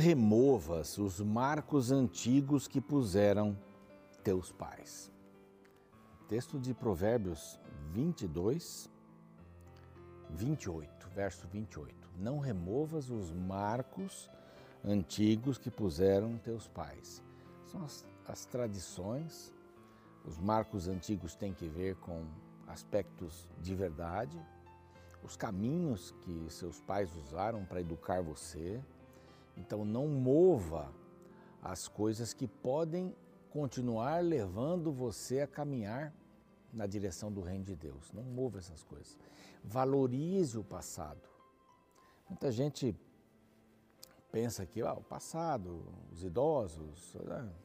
removas os marcos antigos que puseram teus pais. Texto de Provérbios 22, 28, verso 28. Não removas os marcos antigos que puseram teus pais. São as, as tradições, os marcos antigos têm que ver com aspectos de verdade, os caminhos que seus pais usaram para educar você. Então, não mova as coisas que podem continuar levando você a caminhar na direção do reino de Deus. Não mova essas coisas. Valorize o passado. Muita gente pensa que ah, o passado, os idosos,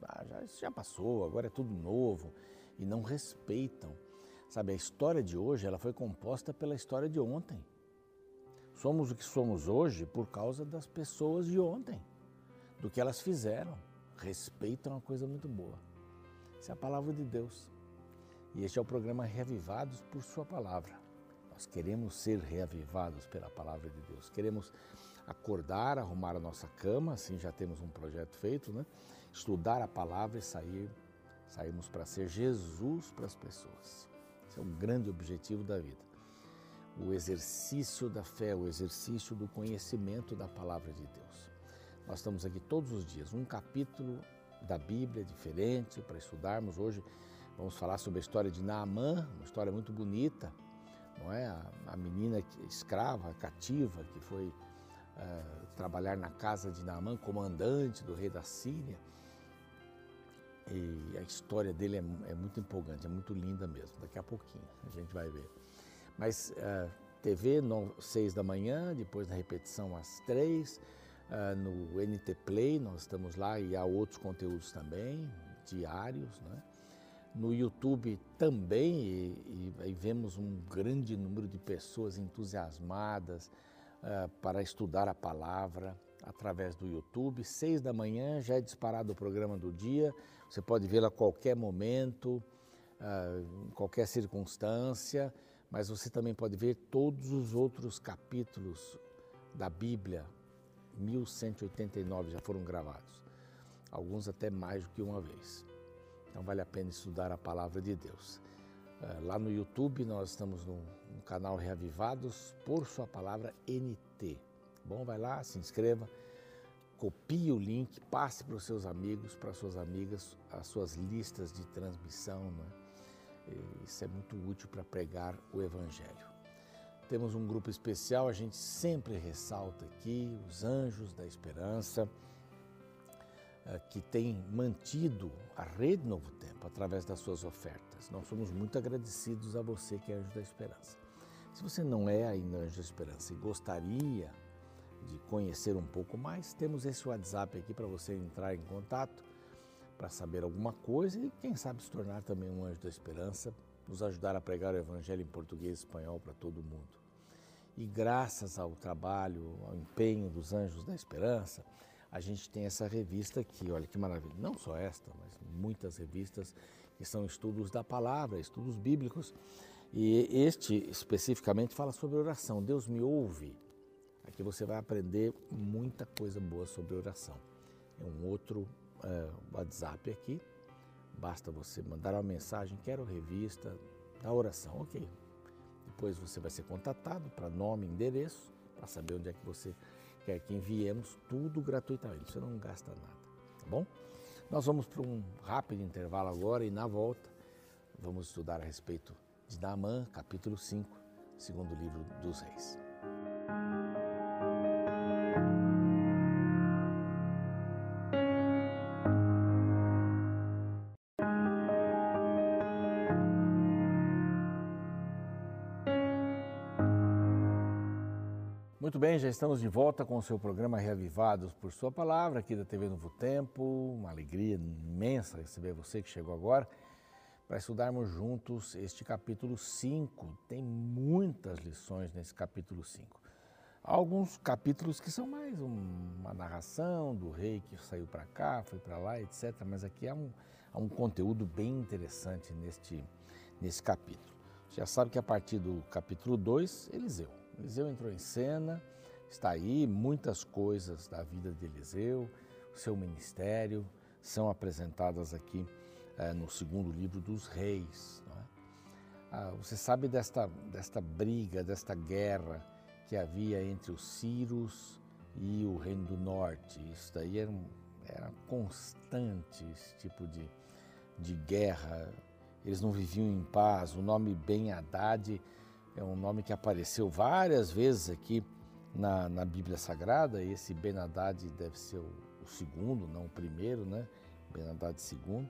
ah, já, já passou, agora é tudo novo e não respeitam. Sabe, a história de hoje ela foi composta pela história de ontem. Somos o que somos hoje por causa das pessoas de ontem, do que elas fizeram. Respeitam é uma coisa muito boa. Isso é a palavra de Deus. E este é o programa Reavivados por Sua Palavra. Nós queremos ser reavivados pela palavra de Deus. Queremos acordar, arrumar a nossa cama, assim já temos um projeto feito, né? Estudar a palavra e sair, sairmos para ser Jesus para as pessoas. Esse é um grande objetivo da vida. O exercício da fé, o exercício do conhecimento da palavra de Deus. Nós estamos aqui todos os dias, um capítulo da Bíblia diferente para estudarmos. Hoje vamos falar sobre a história de Naamã, uma história muito bonita, não é? A, a menina escrava, cativa, que foi uh, trabalhar na casa de Naamã, comandante do rei da Síria. E a história dele é, é, muito empolgante, é muito linda mesmo. Daqui a pouquinho a gente vai ver. Mas uh, TV, no, seis da manhã, depois na repetição às três, uh, no NT Play, nós estamos lá e há outros conteúdos também, diários, né? No YouTube também, e, e, e vemos um grande número de pessoas entusiasmadas uh, para estudar a palavra através do YouTube. Seis da manhã já é disparado o programa do dia, você pode vê-lo a qualquer momento, em qualquer circunstância, mas você também pode ver todos os outros capítulos da Bíblia, 1189 já foram gravados, alguns até mais do que uma vez. Então vale a pena estudar a palavra de Deus. Uh, lá no YouTube nós estamos no, no canal Reavivados por sua palavra NT. Bom, vai lá, se inscreva copie o link, passe para os seus amigos, para as suas amigas, as suas listas de transmissão. Né? Isso é muito útil para pregar o Evangelho. Temos um grupo especial, a gente sempre ressalta aqui os Anjos da Esperança, eh, que tem mantido a Rede Novo Tempo através das suas ofertas. Nós somos muito agradecidos a você que é Anjo da Esperança. Se você não é ainda Anjo da Esperança e gostaria de conhecer um pouco mais, temos esse WhatsApp aqui para você entrar em contato para saber alguma coisa e quem sabe se tornar também um anjo da esperança, nos ajudar a pregar o evangelho em português e espanhol para todo mundo. E graças ao trabalho, ao empenho dos anjos da esperança, a gente tem essa revista aqui, olha que maravilha. Não só esta, mas muitas revistas que são estudos da palavra, estudos bíblicos. E este especificamente fala sobre oração. Deus me ouve. Aqui você vai aprender muita coisa boa sobre oração. É um outro uh, WhatsApp aqui. Basta você mandar uma mensagem, quero revista da oração, ok. Depois você vai ser contatado para nome, endereço, para saber onde é que você quer que enviemos, tudo gratuitamente, você não gasta nada, tá bom? Nós vamos para um rápido intervalo agora e na volta vamos estudar a respeito de Naamã, capítulo 5, segundo livro dos reis. Já estamos de volta com o seu programa Reavivados por Sua Palavra, aqui da TV Novo Tempo. Uma alegria imensa receber você que chegou agora para estudarmos juntos este capítulo 5. Tem muitas lições nesse capítulo 5. Alguns capítulos que são mais uma narração do rei que saiu para cá, foi para lá, etc. Mas aqui há um, há um conteúdo bem interessante neste, nesse capítulo. Já sabe que a partir do capítulo 2, Eliseu Eliseu entrou em cena, Está aí muitas coisas da vida de Eliseu, seu ministério, são apresentadas aqui é, no segundo livro dos reis. É? Ah, você sabe desta, desta briga, desta guerra que havia entre os Círios e o Reino do Norte. Isso daí era, era constante, esse tipo de, de guerra. Eles não viviam em paz. O nome Ben Haddad é um nome que apareceu várias vezes aqui na, na Bíblia Sagrada. Esse Ben Haddad deve ser o, o segundo, não o primeiro, né? Ben Haddad II.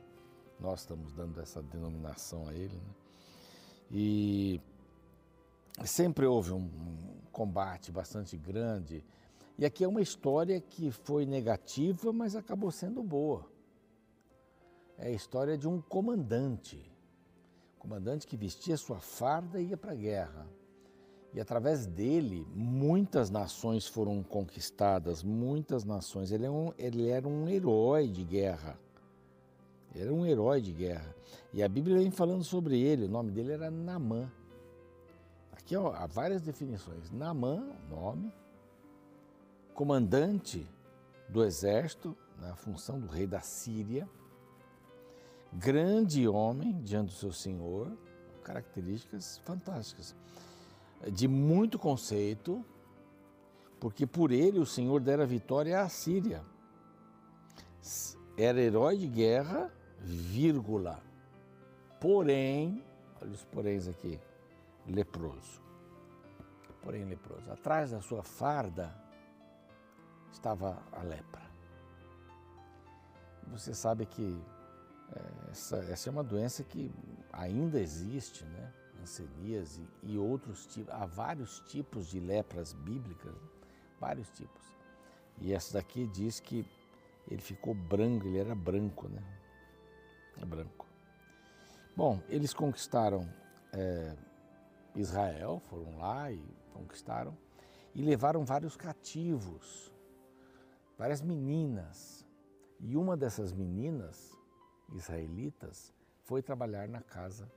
Nós estamos dando essa denominação a ele. Né? E sempre houve um, um combate bastante grande. E aqui é uma história que foi negativa, mas acabou sendo boa. É a história de um comandante. Comandante que vestia sua farda e ia para a guerra. E através dele, muitas nações foram conquistadas, muitas nações. Ele, é um, ele era um herói de guerra. Era um herói de guerra. E a Bíblia vem falando sobre ele, o nome dele era Namã. Aqui ó, há várias definições. Namã, nome, comandante do exército, na função do rei da Síria, grande homem diante do seu senhor, características fantásticas, de muito conceito, porque por ele o Senhor dera vitória à Síria. Era herói de guerra vírgula. Porém, olha os poréns aqui, leproso. Porém, leproso. Atrás da sua farda estava a lepra. Você sabe que é, essa, essa é uma doença que ainda existe, né? Anseníase e outros tipos, há vários tipos de lepras bíblicas, vários tipos. E essa daqui diz que ele ficou branco, ele era branco, né? é branco. Bom, eles conquistaram é, Israel, foram lá e conquistaram, e levaram vários cativos, várias meninas. E uma dessas meninas israelitas foi trabalhar na casa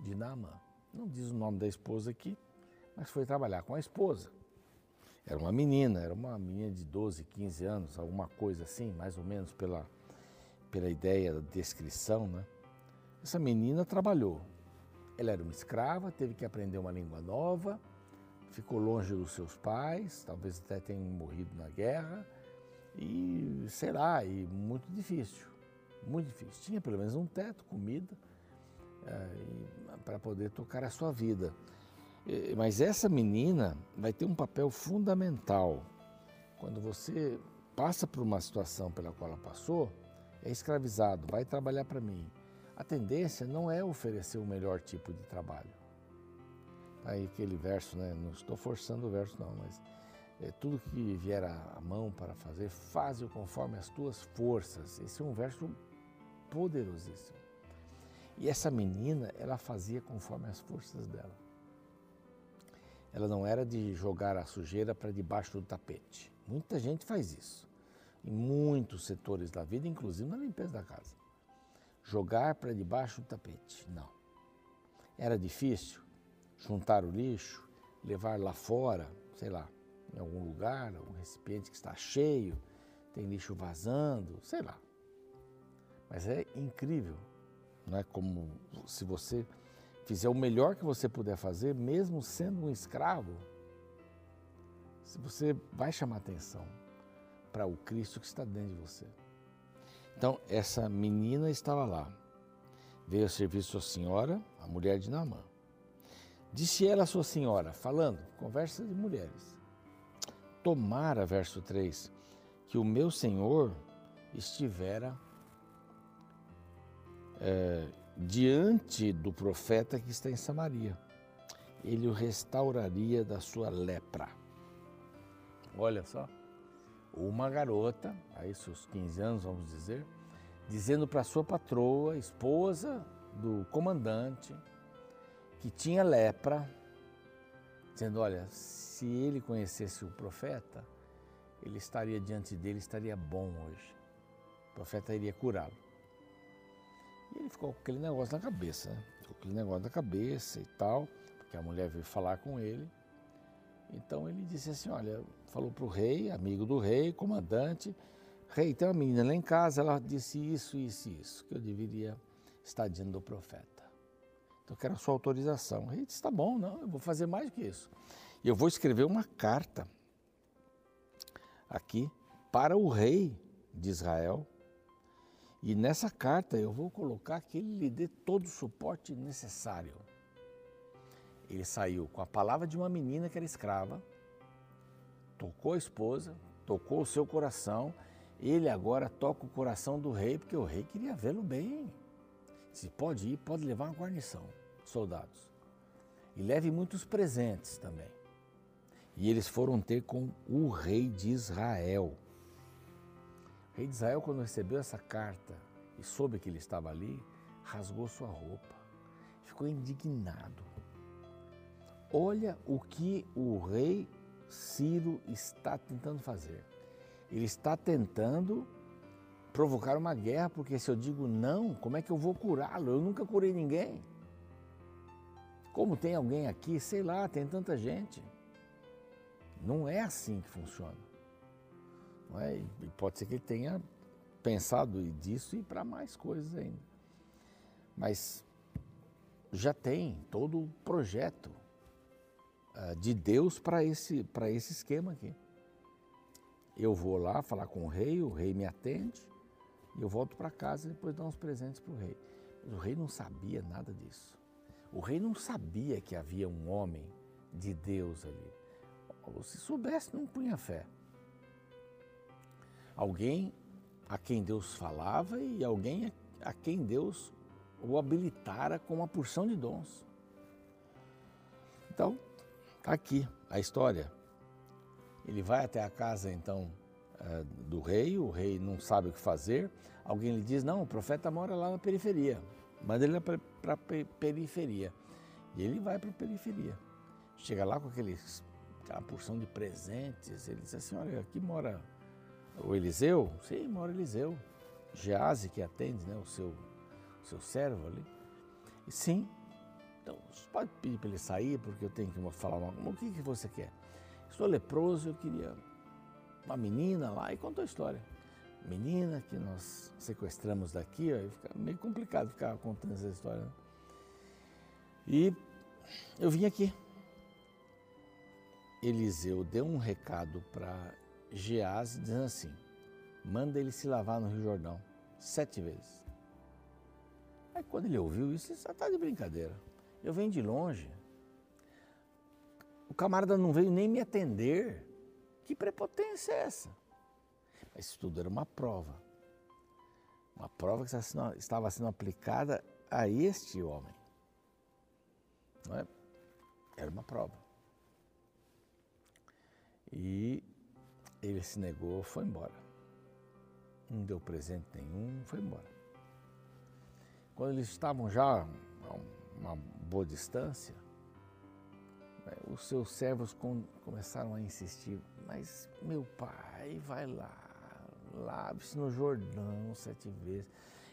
de Naamã. Não diz o nome da esposa aqui, mas foi trabalhar com a esposa. Era uma menina, era uma menina de 12, 15 anos, alguma coisa assim, mais ou menos pela pela ideia da descrição, né? Essa menina trabalhou. Ela era uma escrava, teve que aprender uma língua nova, ficou longe dos seus pais, talvez até tenha morrido na guerra, e sei lá, e muito difícil, muito difícil. Tinha pelo menos um teto, comida, para poder tocar a sua vida. Mas essa menina vai ter um papel fundamental. Quando você passa por uma situação pela qual ela passou, é escravizado, vai trabalhar para mim. A tendência não é oferecer o melhor tipo de trabalho. Aí aquele verso, né? Não estou forçando o verso não, mas é, tudo que vier à mão para fazer, faze-o conforme as tuas forças. Esse é um verso poderosíssimo. E essa menina, ela fazia conforme as forças dela. Ela não era de jogar a sujeira para debaixo do tapete. Muita gente faz isso em muitos setores da vida, inclusive na limpeza da casa. Jogar para debaixo do tapete, não. Era difícil juntar o lixo, levar lá fora, sei lá, em algum lugar, um recipiente que está cheio, tem lixo vazando, sei lá. Mas é incrível, não é como se você fizer o melhor que você puder fazer, mesmo sendo um escravo, se você vai chamar atenção para o Cristo que está dentro de você. Então, essa menina estava lá. Veio a servir sua senhora, a mulher de Naamã. Disse ela a sua senhora, falando, conversa de mulheres. Tomara, verso 3, que o meu senhor estivera é, diante do profeta que está em Samaria. Ele o restauraria da sua lepra. Olha só uma garota, aí seus 15 anos, vamos dizer, dizendo para sua patroa, esposa do comandante, que tinha lepra, dizendo: Olha, se ele conhecesse o profeta, ele estaria diante dele, estaria bom hoje. O profeta iria curá-lo. E ele ficou com aquele negócio na cabeça, né? com aquele negócio na cabeça e tal, porque a mulher veio falar com ele. Então ele disse assim: Olha, falou para o rei, amigo do rei, comandante, rei, tem uma menina lá em casa, ela disse isso, isso e isso, que eu deveria estar dizendo do profeta. Então eu quero a sua autorização. O rei disse: Tá bom, não, eu vou fazer mais que isso. Eu vou escrever uma carta aqui para o rei de Israel. E nessa carta eu vou colocar que ele lhe dê todo o suporte necessário. Ele saiu com a palavra de uma menina que era escrava, tocou a esposa, tocou o seu coração, ele agora toca o coração do rei, porque o rei queria vê-lo bem. Se pode ir, pode levar uma guarnição, soldados. E leve muitos presentes também. E eles foram ter com o rei de Israel. Rei de Israel, quando recebeu essa carta e soube que ele estava ali, rasgou sua roupa, ficou indignado. Olha o que o rei Ciro está tentando fazer. Ele está tentando provocar uma guerra, porque se eu digo não, como é que eu vou curá-lo? Eu nunca curei ninguém. Como tem alguém aqui, sei lá, tem tanta gente. Não é assim que funciona. É? E pode ser que ele tenha pensado disso e para mais coisas ainda. Mas já tem todo o projeto uh, de Deus para esse, esse esquema aqui. Eu vou lá falar com o rei, o rei me atende, e eu volto para casa e depois dou uns presentes para o rei. Mas o rei não sabia nada disso. O rei não sabia que havia um homem de Deus ali. Se soubesse, não punha fé. Alguém a quem Deus falava e alguém a quem Deus o habilitara com uma porção de dons. Então, está aqui a história. Ele vai até a casa, então, eh, do rei, o rei não sabe o que fazer. Alguém lhe diz: Não, o profeta mora lá na periferia. Manda ele para a periferia. E ele vai para a periferia. Chega lá com aqueles, aquela porção de presentes. Ele diz assim: Olha, aqui mora o Eliseu? Sim, mora Eliseu. Gease, que atende né, o, seu, o seu servo ali. E sim. Então, você pode pedir para ele sair, porque eu tenho que falar uma. O que, que você quer? Estou leproso, eu queria uma menina lá e contou a história. Menina que nós sequestramos daqui, ó, fica meio complicado ficar contando essa história. Né? E eu vim aqui. Eliseu deu um recado para Geás dizendo assim: manda ele se lavar no Rio Jordão sete vezes. Aí quando ele ouviu isso, ele disse: está de brincadeira. Eu venho de longe. O camarada não veio nem me atender. Que prepotência é essa? Mas isso tudo era uma prova. Uma prova que estava sendo aplicada a este homem. Não é? Era uma prova. E ele se negou, foi embora. Não deu presente nenhum, foi embora. Quando eles estavam já a uma boa distância, né, os seus servos começaram a insistir: Mas meu pai, vai lá, lave-se no Jordão sete vezes.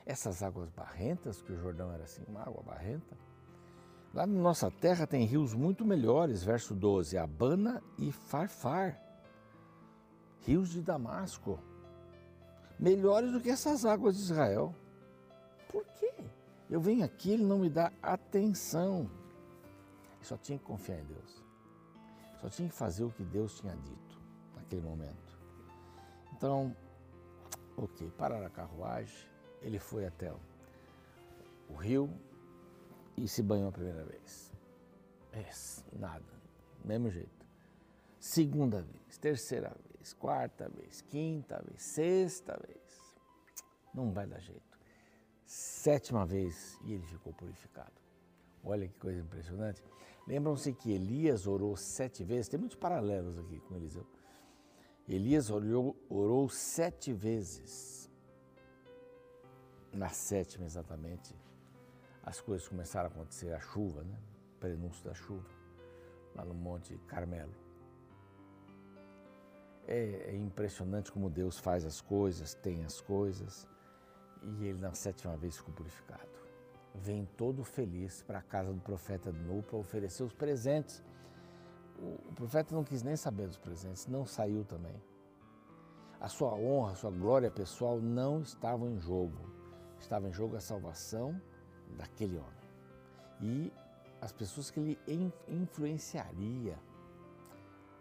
Essas águas barrentas, que o Jordão era assim, uma água barrenta, Lá na nossa terra tem rios muito melhores, verso 12, Abana e Farfar, rios de Damasco, melhores do que essas águas de Israel. Por quê? Eu venho aqui, ele não me dá atenção. só tinha que confiar em Deus. Só tinha que fazer o que Deus tinha dito naquele momento. Então, ok, pararam a carruagem, ele foi até o rio, e se banhou a primeira vez. É, nada, mesmo jeito. Segunda vez, terceira vez, quarta vez, quinta vez, sexta vez. Não vai dar jeito. Sétima vez e ele ficou purificado. Olha que coisa impressionante. Lembram-se que Elias orou sete vezes, tem muitos paralelos aqui com Eliseu. Elias orou, orou sete vezes. Na sétima, exatamente, as coisas começaram a acontecer, a chuva, né? Prenúncio da chuva, lá no Monte Carmelo. É, é, impressionante como Deus faz as coisas, tem as coisas, e ele na sétima vez ficou purificado. Vem todo feliz para a casa do profeta de novo para oferecer os presentes. o profeta não quis nem saber dos presentes, não saiu também. A sua honra, a sua glória pessoal não estavam em jogo. Estava em jogo a salvação daquele homem. E as pessoas que ele influenciaria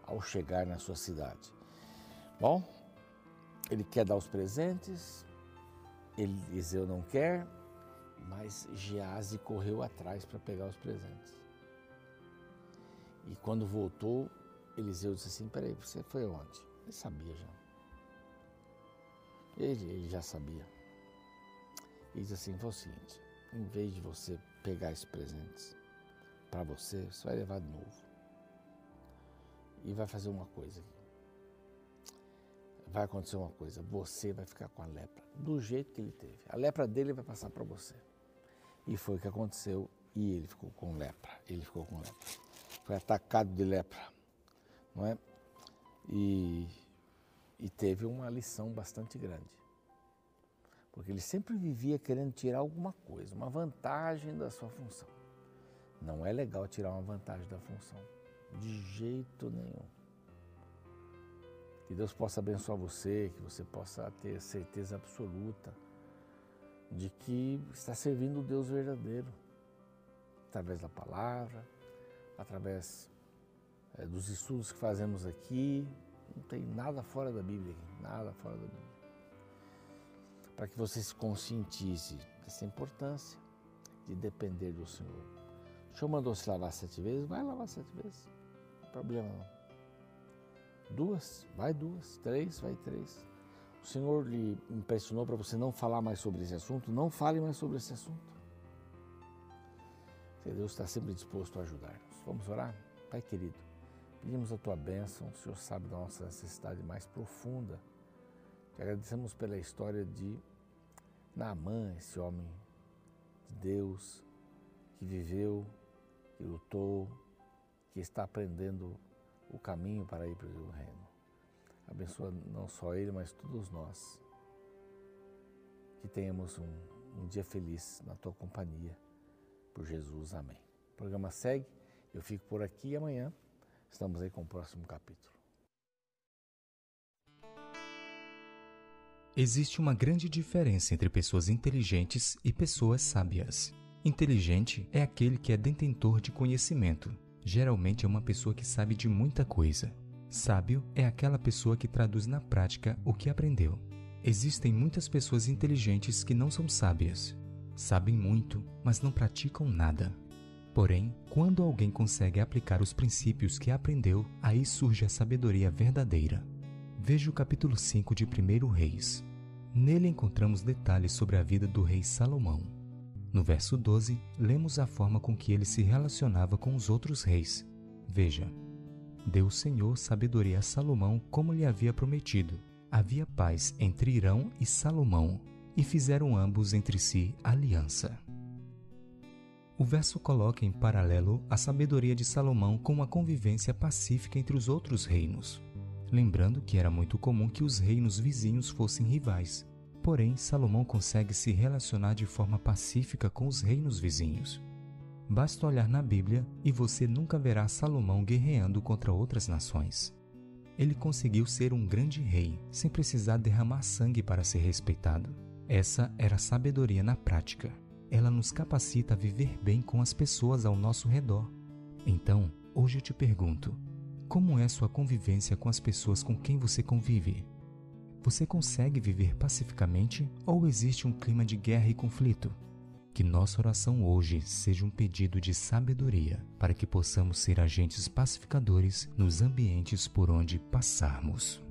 ao chegar na sua cidade. Bom, ele quer dar os presentes, Eliseu não quer, mas Gease correu atrás para pegar os presentes. E quando voltou, Eliseu disse assim: Peraí, você foi onde? Ele sabia já. Ele, ele já sabia. Ele disse assim: Foi o seguinte: em vez de você pegar esses presentes para você, você vai levar de novo. E vai fazer uma coisa aqui. Vai acontecer uma coisa: você vai ficar com a lepra, do jeito que ele teve. A lepra dele vai passar para você. E foi o que aconteceu. E ele ficou com lepra. Ele ficou com lepra. Foi atacado de lepra. Não é? E, e teve uma lição bastante grande. Porque ele sempre vivia querendo tirar alguma coisa, uma vantagem da sua função. Não é legal tirar uma vantagem da função. De jeito nenhum. Que Deus possa abençoar você, que você possa ter certeza absoluta de que está servindo o Deus verdadeiro, através da palavra, através é, dos estudos que fazemos aqui. Não tem nada fora da Bíblia, nada fora da Bíblia. Para que você se conscientize dessa importância de depender do Senhor. O Senhor mandou se lavar sete vezes, vai lavar sete vezes. Não tem problema não. Duas, vai duas, três, vai três o Senhor lhe impressionou para você não falar mais sobre esse assunto, não fale mais sobre esse assunto. Deus está sempre disposto a ajudar-nos. Vamos orar? Pai querido, pedimos a tua bênção, o Senhor sabe da nossa necessidade mais profunda. Te agradecemos pela história de Naamã, esse homem de Deus, que viveu, que lutou, que está aprendendo o caminho para ir para o reino. Abençoa não só ele, mas todos nós. Que tenhamos um, um dia feliz na tua companhia. Por Jesus, amém. O programa segue, eu fico por aqui e amanhã estamos aí com o próximo capítulo. Existe uma grande diferença entre pessoas inteligentes e pessoas sábias. Inteligente é aquele que é detentor de conhecimento. Geralmente é uma pessoa que sabe de muita coisa. Sábio é aquela pessoa que traduz na prática o que aprendeu. Existem muitas pessoas inteligentes que não são sábias. Sabem muito, mas não praticam nada. Porém, quando alguém consegue aplicar os princípios que aprendeu, aí surge a sabedoria verdadeira. Veja o capítulo 5 de 1 Reis. Nele encontramos detalhes sobre a vida do rei Salomão. No verso 12, lemos a forma com que ele se relacionava com os outros reis. Veja, deu o Senhor sabedoria a Salomão como lhe havia prometido. Havia paz entre Irão e Salomão, e fizeram ambos entre si aliança. O verso coloca em paralelo a sabedoria de Salomão com a convivência pacífica entre os outros reinos. Lembrando que era muito comum que os reinos vizinhos fossem rivais. Porém, Salomão consegue se relacionar de forma pacífica com os reinos vizinhos. Basta olhar na Bíblia e você nunca verá Salomão guerreando contra outras nações. Ele conseguiu ser um grande rei sem precisar derramar sangue para ser respeitado. Essa era a sabedoria na prática. Ela nos capacita a viver bem com as pessoas ao nosso redor. Então, hoje eu te pergunto: como é sua convivência com as pessoas com quem você convive? Você consegue viver pacificamente ou existe um clima de guerra e conflito? Que nossa oração hoje seja um pedido de sabedoria para que possamos ser agentes pacificadores nos ambientes por onde passarmos.